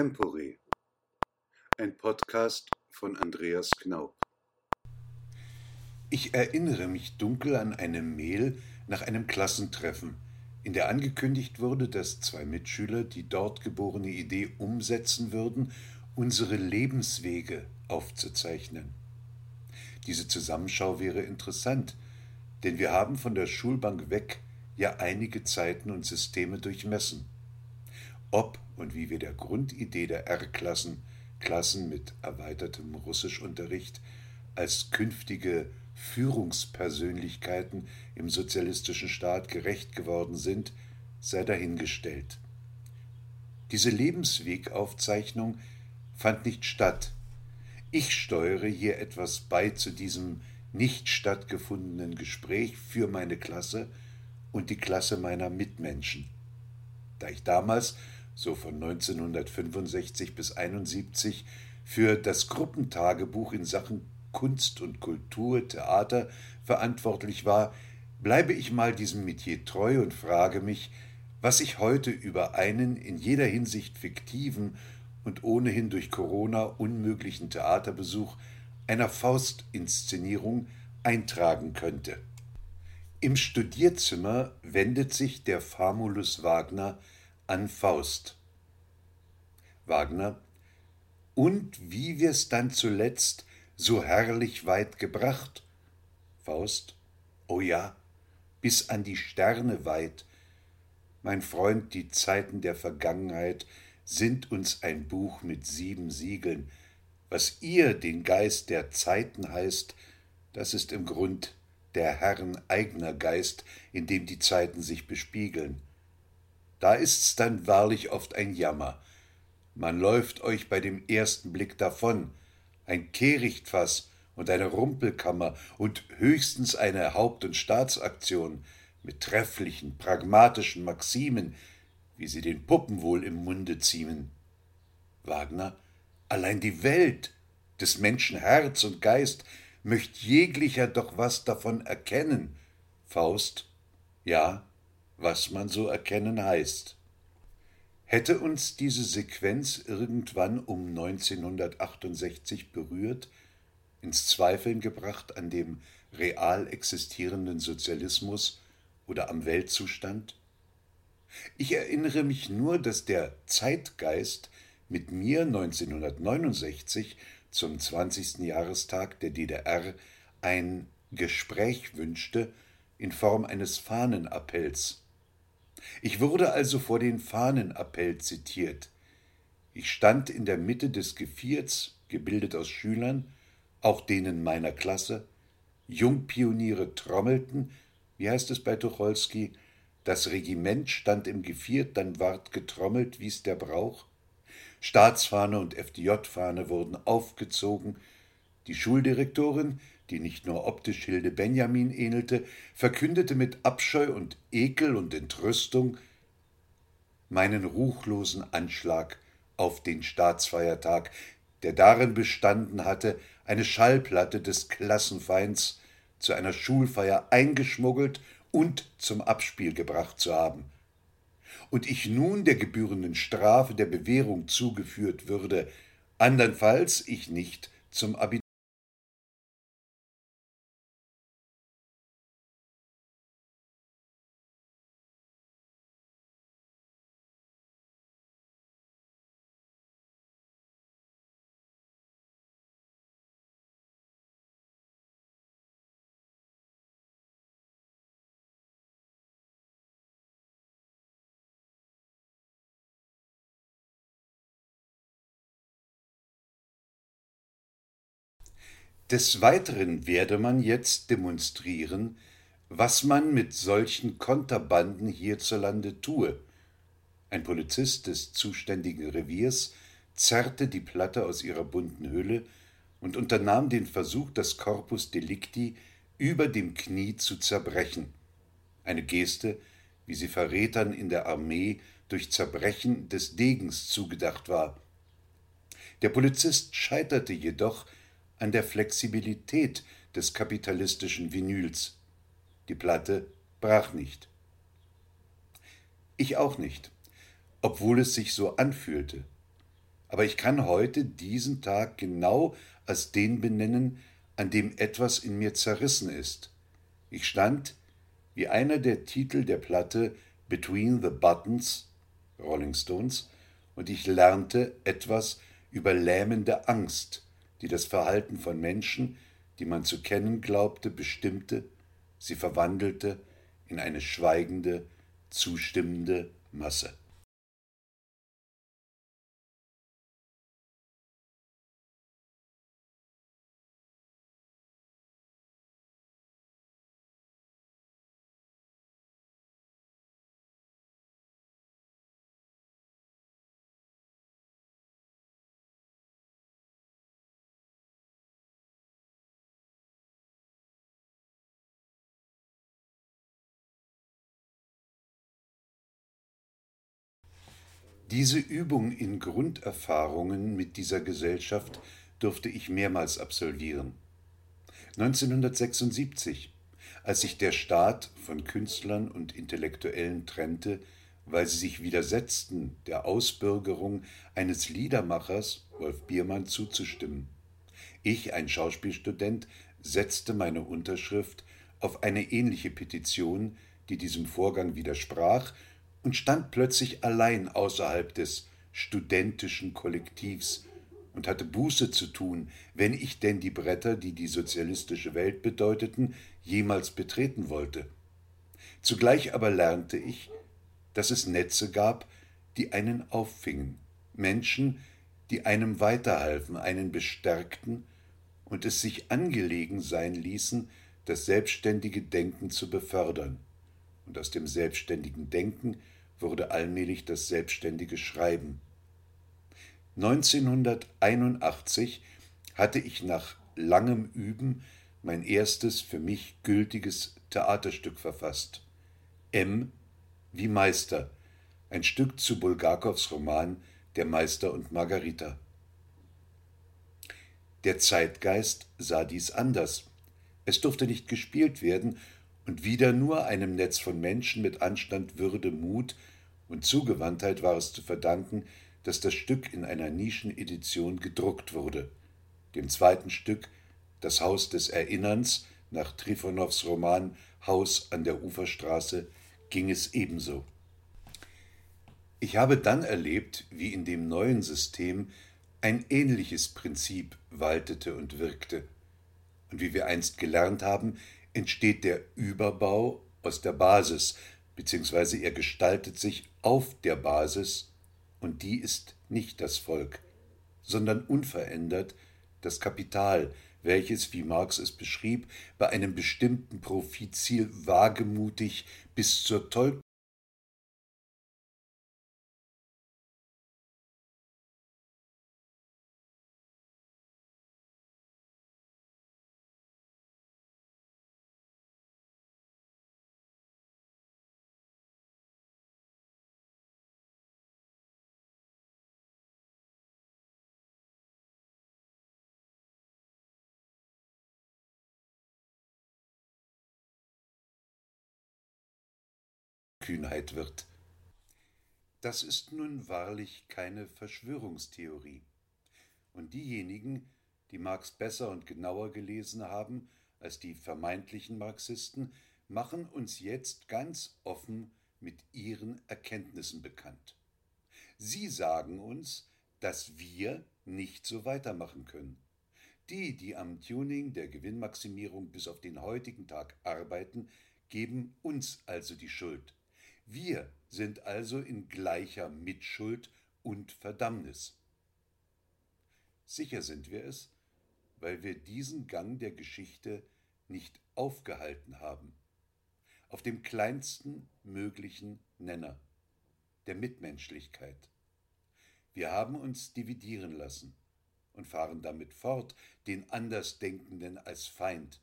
Extempore. Ein Podcast von Andreas Knaub. Ich erinnere mich dunkel an eine Mail nach einem Klassentreffen, in der angekündigt wurde, dass zwei Mitschüler die dort geborene Idee umsetzen würden, unsere Lebenswege aufzuzeichnen. Diese Zusammenschau wäre interessant, denn wir haben von der Schulbank weg ja einige Zeiten und Systeme durchmessen. Ob und wie wir der Grundidee der R-Klassen, Klassen mit erweitertem Russischunterricht, als künftige Führungspersönlichkeiten im sozialistischen Staat gerecht geworden sind, sei dahingestellt. Diese Lebenswegaufzeichnung fand nicht statt. Ich steuere hier etwas bei zu diesem nicht stattgefundenen Gespräch für meine Klasse und die Klasse meiner Mitmenschen. Da ich damals, so von 1965 bis 1971, für das Gruppentagebuch in Sachen Kunst und Kultur, Theater verantwortlich war, bleibe ich mal diesem Metier treu und frage mich, was ich heute über einen in jeder Hinsicht fiktiven und ohnehin durch Corona unmöglichen Theaterbesuch einer Faustinszenierung eintragen könnte. Im Studierzimmer wendet sich der Famulus Wagner an Faust. Wagner Und wie wir's dann zuletzt so herrlich weit gebracht? Faust O ja, bis an die Sterne weit. Mein Freund, die Zeiten der Vergangenheit sind uns ein Buch mit sieben Siegeln, was ihr den Geist der Zeiten heißt, das ist im Grund der Herren eigener Geist, in dem die Zeiten sich bespiegeln. Da ist's dann wahrlich oft ein Jammer. Man läuft euch bei dem ersten Blick davon, ein Kehrichtfass und eine Rumpelkammer und höchstens eine Haupt- und Staatsaktion mit trefflichen, pragmatischen Maximen, wie sie den Puppen wohl im Munde ziemen. Wagner Allein die Welt, des Menschen Herz und Geist, möcht jeglicher doch was davon erkennen. Faust, ja, was man so erkennen heißt. Hätte uns diese Sequenz irgendwann um 1968 berührt, ins Zweifeln gebracht an dem real existierenden Sozialismus oder am Weltzustand? Ich erinnere mich nur, dass der Zeitgeist mit mir 1969 zum 20. Jahrestag der DDR ein Gespräch wünschte in Form eines Fahnenappells. Ich wurde also vor den Fahnenappell zitiert. Ich stand in der Mitte des Gevierts, gebildet aus Schülern, auch denen meiner Klasse. Jungpioniere trommelten, wie heißt es bei Tucholsky, das Regiment stand im Geviert, dann ward getrommelt, wie's der Brauch. Staatsfahne und FDJ-Fahne wurden aufgezogen. Die Schuldirektorin, die nicht nur optisch Hilde Benjamin ähnelte, verkündete mit Abscheu und Ekel und Entrüstung meinen ruchlosen Anschlag auf den Staatsfeiertag, der darin bestanden hatte, eine Schallplatte des Klassenfeinds zu einer Schulfeier eingeschmuggelt und zum Abspiel gebracht zu haben. Und ich nun der gebührenden Strafe der Bewährung zugeführt würde, andernfalls ich nicht zum Abitur Des Weiteren werde man jetzt demonstrieren, was man mit solchen Konterbanden hierzulande tue. Ein Polizist des zuständigen Reviers zerrte die Platte aus ihrer bunten Hülle und unternahm den Versuch, das Corpus Delicti über dem Knie zu zerbrechen. Eine Geste, wie sie Verrätern in der Armee durch Zerbrechen des Degens zugedacht war. Der Polizist scheiterte jedoch an der Flexibilität des kapitalistischen Vinyls. Die Platte brach nicht. Ich auch nicht, obwohl es sich so anfühlte. aber ich kann heute diesen Tag genau als den benennen, an dem etwas in mir zerrissen ist. Ich stand, wie einer der Titel der Platte Between the Buttons, Rolling Stones, und ich lernte etwas über lähmende Angst, die das Verhalten von Menschen, die man zu kennen glaubte, bestimmte, sie verwandelte in eine schweigende, zustimmende Masse. Diese Übung in Grunderfahrungen mit dieser Gesellschaft durfte ich mehrmals absolvieren. 1976, als sich der Staat von Künstlern und Intellektuellen trennte, weil sie sich widersetzten, der Ausbürgerung eines Liedermachers, Wolf Biermann, zuzustimmen. Ich, ein Schauspielstudent, setzte meine Unterschrift auf eine ähnliche Petition, die diesem Vorgang widersprach und stand plötzlich allein außerhalb des studentischen Kollektivs und hatte Buße zu tun, wenn ich denn die Bretter, die die sozialistische Welt bedeuteten, jemals betreten wollte. Zugleich aber lernte ich, dass es Netze gab, die einen auffingen, Menschen, die einem weiterhalfen, einen bestärkten und es sich angelegen sein ließen, das selbstständige Denken zu befördern und aus dem selbstständigen Denken wurde allmählich das selbstständige Schreiben. 1981 hatte ich nach langem Üben mein erstes für mich gültiges Theaterstück verfasst. M wie Meister, ein Stück zu Bulgakows Roman Der Meister und Margarita. Der Zeitgeist sah dies anders. Es durfte nicht gespielt werden, und wieder nur einem Netz von Menschen mit Anstand, Würde, Mut und Zugewandtheit war es zu verdanken, dass das Stück in einer Nischenedition gedruckt wurde. Dem zweiten Stück Das Haus des Erinnerns nach Trifonows Roman Haus an der Uferstraße ging es ebenso. Ich habe dann erlebt, wie in dem neuen System ein ähnliches Prinzip waltete und wirkte. Und wie wir einst gelernt haben, entsteht der Überbau aus der Basis, beziehungsweise er gestaltet sich auf der Basis, und die ist nicht das Volk, sondern unverändert das Kapital, welches, wie Marx es beschrieb, bei einem bestimmten Profitziel wagemutig bis zur Kühnheit wird. Das ist nun wahrlich keine Verschwörungstheorie. Und diejenigen, die Marx besser und genauer gelesen haben als die vermeintlichen Marxisten, machen uns jetzt ganz offen mit ihren Erkenntnissen bekannt. Sie sagen uns, dass wir nicht so weitermachen können. Die, die am Tuning der Gewinnmaximierung bis auf den heutigen Tag arbeiten, geben uns also die Schuld. Wir sind also in gleicher Mitschuld und Verdammnis. Sicher sind wir es, weil wir diesen Gang der Geschichte nicht aufgehalten haben. Auf dem kleinsten möglichen Nenner, der Mitmenschlichkeit. Wir haben uns dividieren lassen und fahren damit fort, den Andersdenkenden als Feind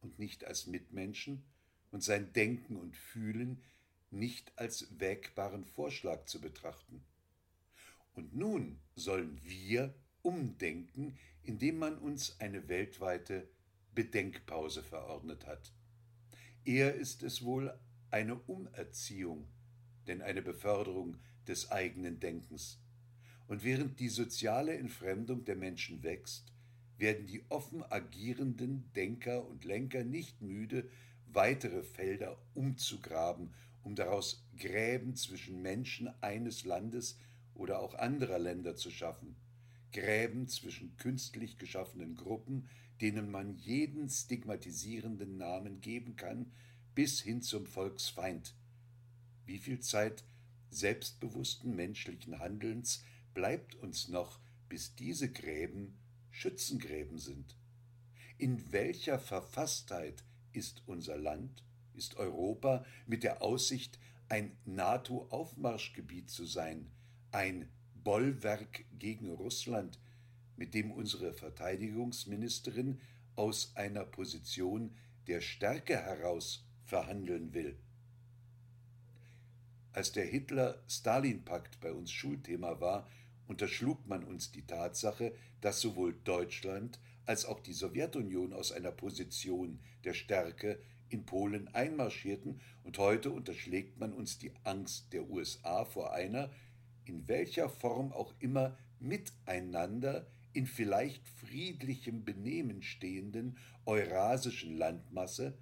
und nicht als Mitmenschen und sein Denken und Fühlen nicht als wägbaren Vorschlag zu betrachten. Und nun sollen wir umdenken, indem man uns eine weltweite Bedenkpause verordnet hat. Eher ist es wohl eine Umerziehung, denn eine Beförderung des eigenen Denkens. Und während die soziale Entfremdung der Menschen wächst, werden die offen agierenden Denker und Lenker nicht müde, weitere Felder umzugraben, um daraus Gräben zwischen Menschen eines Landes oder auch anderer Länder zu schaffen. Gräben zwischen künstlich geschaffenen Gruppen, denen man jeden stigmatisierenden Namen geben kann, bis hin zum Volksfeind. Wie viel Zeit selbstbewussten menschlichen Handelns bleibt uns noch, bis diese Gräben Schützengräben sind? In welcher Verfasstheit ist unser Land, ist Europa mit der Aussicht, ein NATO-Aufmarschgebiet zu sein, ein Bollwerk gegen Russland, mit dem unsere Verteidigungsministerin aus einer Position der Stärke heraus verhandeln will. Als der Hitler-Stalin-Pakt bei uns Schulthema war, unterschlug man uns die Tatsache, dass sowohl Deutschland als auch die Sowjetunion aus einer Position der Stärke in Polen einmarschierten, und heute unterschlägt man uns die Angst der USA vor einer, in welcher Form auch immer miteinander in vielleicht friedlichem Benehmen stehenden eurasischen Landmasse,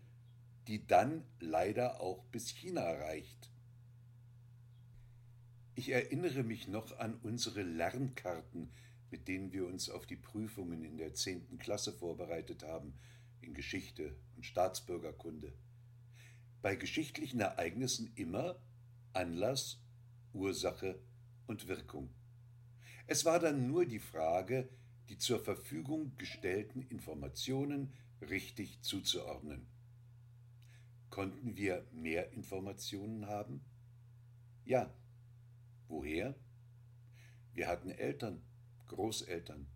die dann leider auch bis China reicht. Ich erinnere mich noch an unsere Lernkarten, mit denen wir uns auf die Prüfungen in der zehnten Klasse vorbereitet haben, in Geschichte und Staatsbürgerkunde. Bei geschichtlichen Ereignissen immer Anlass, Ursache und Wirkung. Es war dann nur die Frage, die zur Verfügung gestellten Informationen richtig zuzuordnen. Konnten wir mehr Informationen haben? Ja. Woher? Wir hatten Eltern, Großeltern,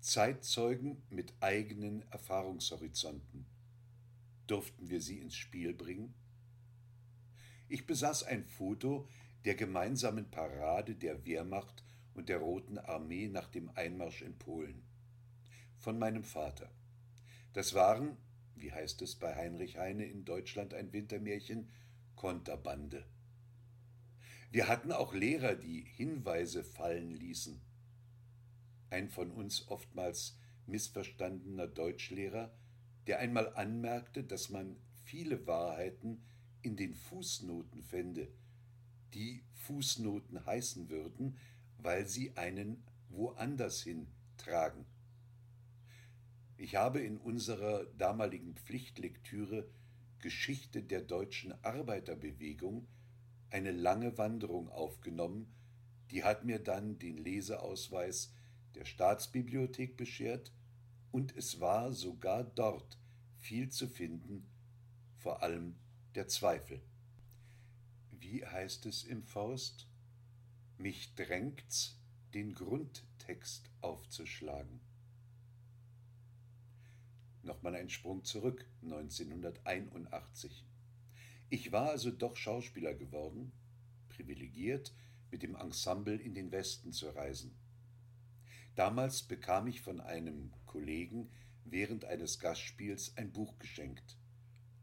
Zeitzeugen mit eigenen Erfahrungshorizonten. Durften wir sie ins Spiel bringen? Ich besaß ein Foto der gemeinsamen Parade der Wehrmacht und der Roten Armee nach dem Einmarsch in Polen. Von meinem Vater. Das waren, wie heißt es bei Heinrich Heine in Deutschland ein Wintermärchen, Konterbande. Wir hatten auch Lehrer, die Hinweise fallen ließen. Ein von uns oftmals missverstandener Deutschlehrer, der einmal anmerkte, dass man viele Wahrheiten in den Fußnoten fände, die Fußnoten heißen würden, weil sie einen woanders hin tragen. Ich habe in unserer damaligen Pflichtlektüre Geschichte der deutschen Arbeiterbewegung eine lange Wanderung aufgenommen, die hat mir dann den Leseausweis der Staatsbibliothek beschert, und es war sogar dort viel zu finden, vor allem der Zweifel. Wie heißt es im Faust? Mich drängt's, den Grundtext aufzuschlagen. Nochmal ein Sprung zurück, 1981. Ich war also doch Schauspieler geworden, privilegiert, mit dem Ensemble in den Westen zu reisen. Damals bekam ich von einem Kollegen während eines Gastspiels ein Buch geschenkt.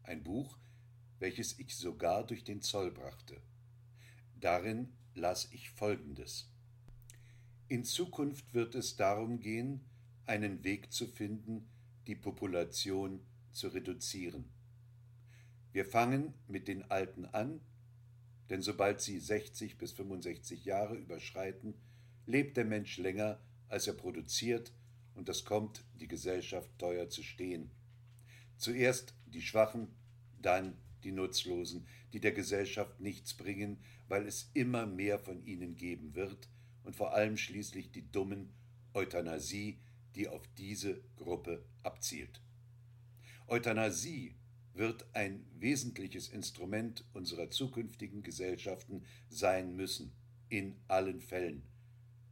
Ein Buch, welches ich sogar durch den Zoll brachte. Darin las ich Folgendes. In Zukunft wird es darum gehen, einen Weg zu finden, die Population zu reduzieren. Wir fangen mit den Alten an, denn sobald sie 60 bis 65 Jahre überschreiten, lebt der Mensch länger, als er produziert, und das kommt die Gesellschaft teuer zu stehen. Zuerst die Schwachen, dann die Nutzlosen, die der Gesellschaft nichts bringen, weil es immer mehr von ihnen geben wird, und vor allem schließlich die dummen Euthanasie, die auf diese Gruppe abzielt. Euthanasie wird ein wesentliches Instrument unserer zukünftigen Gesellschaften sein müssen, in allen Fällen.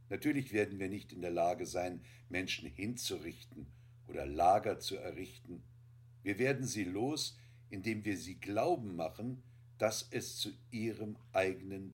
Natürlich werden wir nicht in der Lage sein, Menschen hinzurichten oder Lager zu errichten. Wir werden sie los, indem wir sie glauben machen, dass es zu ihrem eigenen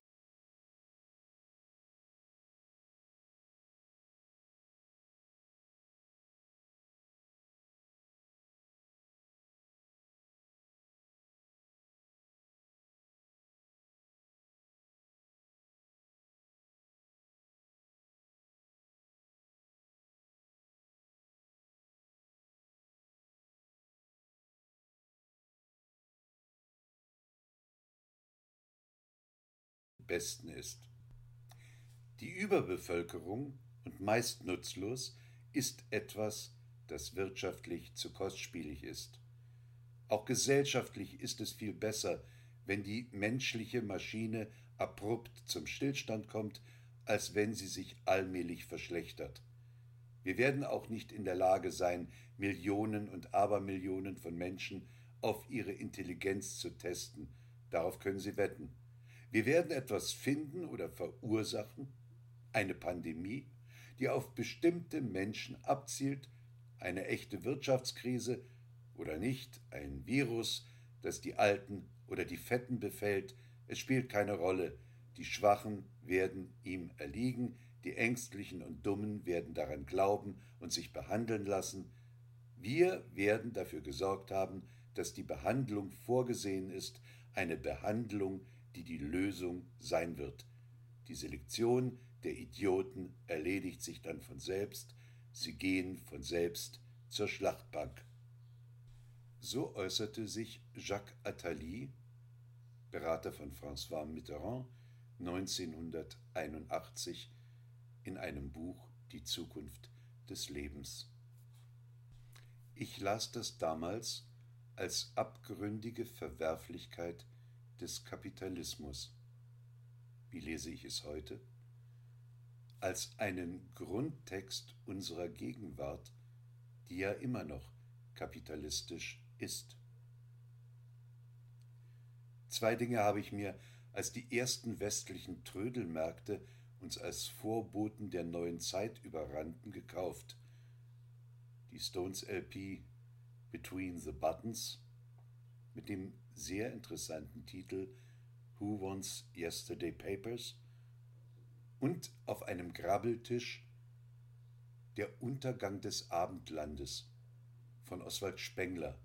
besten ist. Die Überbevölkerung, und meist nutzlos, ist etwas, das wirtschaftlich zu kostspielig ist. Auch gesellschaftlich ist es viel besser, wenn die menschliche Maschine abrupt zum Stillstand kommt, als wenn sie sich allmählich verschlechtert. Wir werden auch nicht in der Lage sein, Millionen und Abermillionen von Menschen auf ihre Intelligenz zu testen. Darauf können Sie wetten. Wir werden etwas finden oder verursachen, eine Pandemie, die auf bestimmte Menschen abzielt, eine echte Wirtschaftskrise oder nicht, ein Virus, das die Alten oder die Fetten befällt, es spielt keine Rolle, die Schwachen werden ihm erliegen, die Ängstlichen und Dummen werden daran glauben und sich behandeln lassen. Wir werden dafür gesorgt haben, dass die Behandlung vorgesehen ist, eine Behandlung, die die Lösung sein wird. Die Selektion der Idioten erledigt sich dann von selbst, sie gehen von selbst zur Schlachtbank. So äußerte sich Jacques Attali, Berater von François Mitterrand, 1981 in einem Buch Die Zukunft des Lebens. Ich las das damals als abgründige Verwerflichkeit des Kapitalismus. Wie lese ich es heute? Als einen Grundtext unserer Gegenwart, die ja immer noch kapitalistisch ist. Zwei Dinge habe ich mir als die ersten westlichen Trödelmärkte uns als Vorboten der neuen Zeit überrannten, gekauft. Die Stones LP Between the Buttons mit dem sehr interessanten Titel Who Wants Yesterday Papers und auf einem Grabbeltisch Der Untergang des Abendlandes von Oswald Spengler,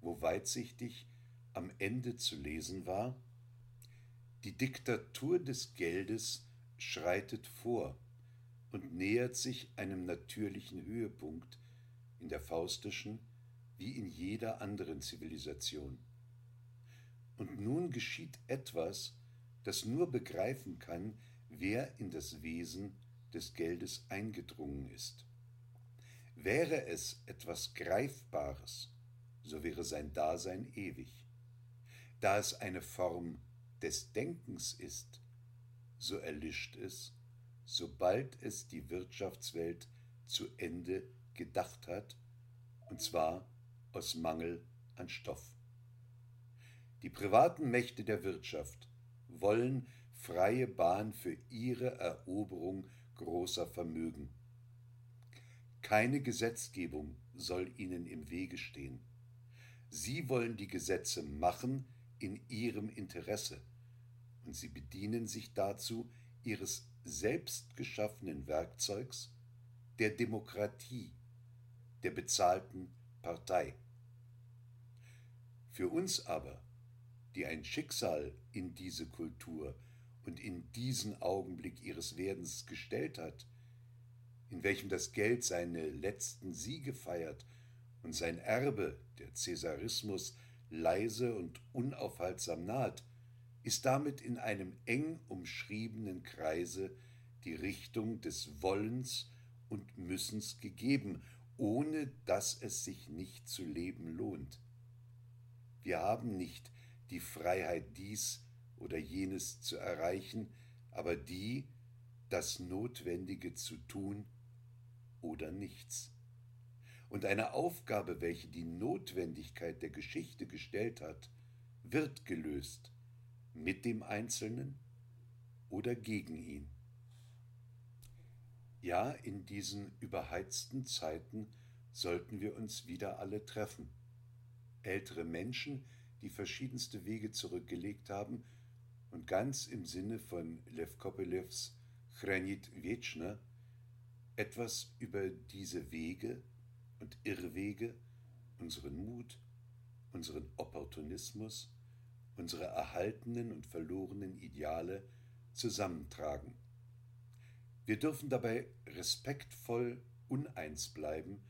wo weitsichtig am Ende zu lesen war, die Diktatur des Geldes schreitet vor und nähert sich einem natürlichen Höhepunkt in der faustischen wie in jeder anderen Zivilisation. Und nun geschieht etwas, das nur begreifen kann, wer in das Wesen des Geldes eingedrungen ist. Wäre es etwas Greifbares, so wäre sein Dasein ewig. Da es eine Form des Denkens ist, so erlischt es, sobald es die Wirtschaftswelt zu Ende gedacht hat, und zwar aus Mangel an Stoff. Die privaten Mächte der Wirtschaft wollen freie Bahn für ihre Eroberung großer Vermögen. Keine Gesetzgebung soll ihnen im Wege stehen. Sie wollen die Gesetze machen in ihrem Interesse, und sie bedienen sich dazu ihres selbst geschaffenen Werkzeugs, der Demokratie, der bezahlten Partei. Für uns aber, die ein Schicksal in diese Kultur und in diesen Augenblick ihres Werdens gestellt hat, in welchem das Geld seine letzten Siege feiert und sein Erbe, der Cäsarismus, leise und unaufhaltsam naht, ist damit in einem eng umschriebenen Kreise die Richtung des Wollens und Müssens gegeben, ohne dass es sich nicht zu leben lohnt. Wir haben nicht die Freiheit, dies oder jenes zu erreichen, aber die, das Notwendige zu tun oder nichts. Und eine Aufgabe, welche die Notwendigkeit der Geschichte gestellt hat, wird gelöst, mit dem Einzelnen oder gegen ihn. Ja, in diesen überheizten Zeiten sollten wir uns wieder alle treffen. Ältere Menschen, die verschiedenste Wege zurückgelegt haben und ganz im Sinne von Lev Kopelevs Chranit Vechna etwas über diese Wege und Irrwege, unseren Mut, unseren Opportunismus, unsere erhaltenen und verlorenen Ideale zusammentragen. Wir dürfen dabei respektvoll uneins bleiben,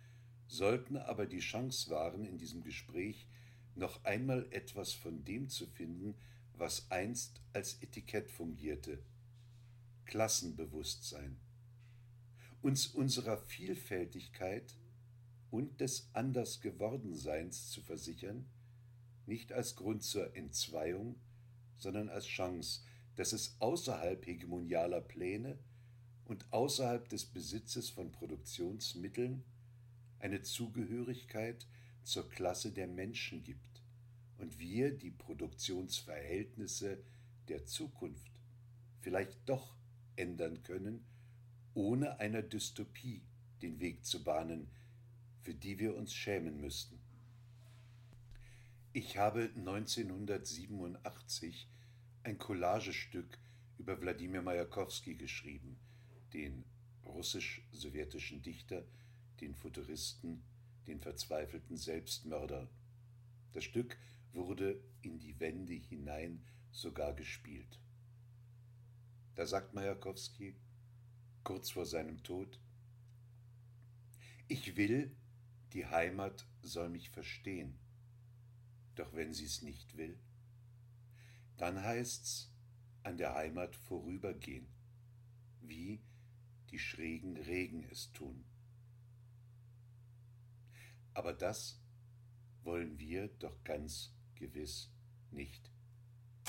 sollten aber die Chance wahren, in diesem Gespräch noch einmal etwas von dem zu finden, was einst als Etikett fungierte, Klassenbewusstsein, uns unserer Vielfältigkeit und des Andersgewordenseins zu versichern, nicht als Grund zur Entzweiung, sondern als Chance, dass es außerhalb hegemonialer Pläne und außerhalb des Besitzes von Produktionsmitteln eine Zugehörigkeit zur Klasse der Menschen gibt und wir die Produktionsverhältnisse der Zukunft vielleicht doch ändern können, ohne einer Dystopie den Weg zu bahnen, für die wir uns schämen müssten. Ich habe 1987 ein Collagestück über Wladimir Majakowski geschrieben, den russisch-sowjetischen Dichter, den Futuristen, den verzweifelten Selbstmörder. Das Stück wurde in die Wände hinein sogar gespielt. Da sagt Majakowski, kurz vor seinem Tod, ich will, die Heimat soll mich verstehen, doch wenn sie's nicht will, dann heißt's an der Heimat vorübergehen, wie die schrägen Regen es tun. Aber das wollen wir doch ganz gewiss nicht.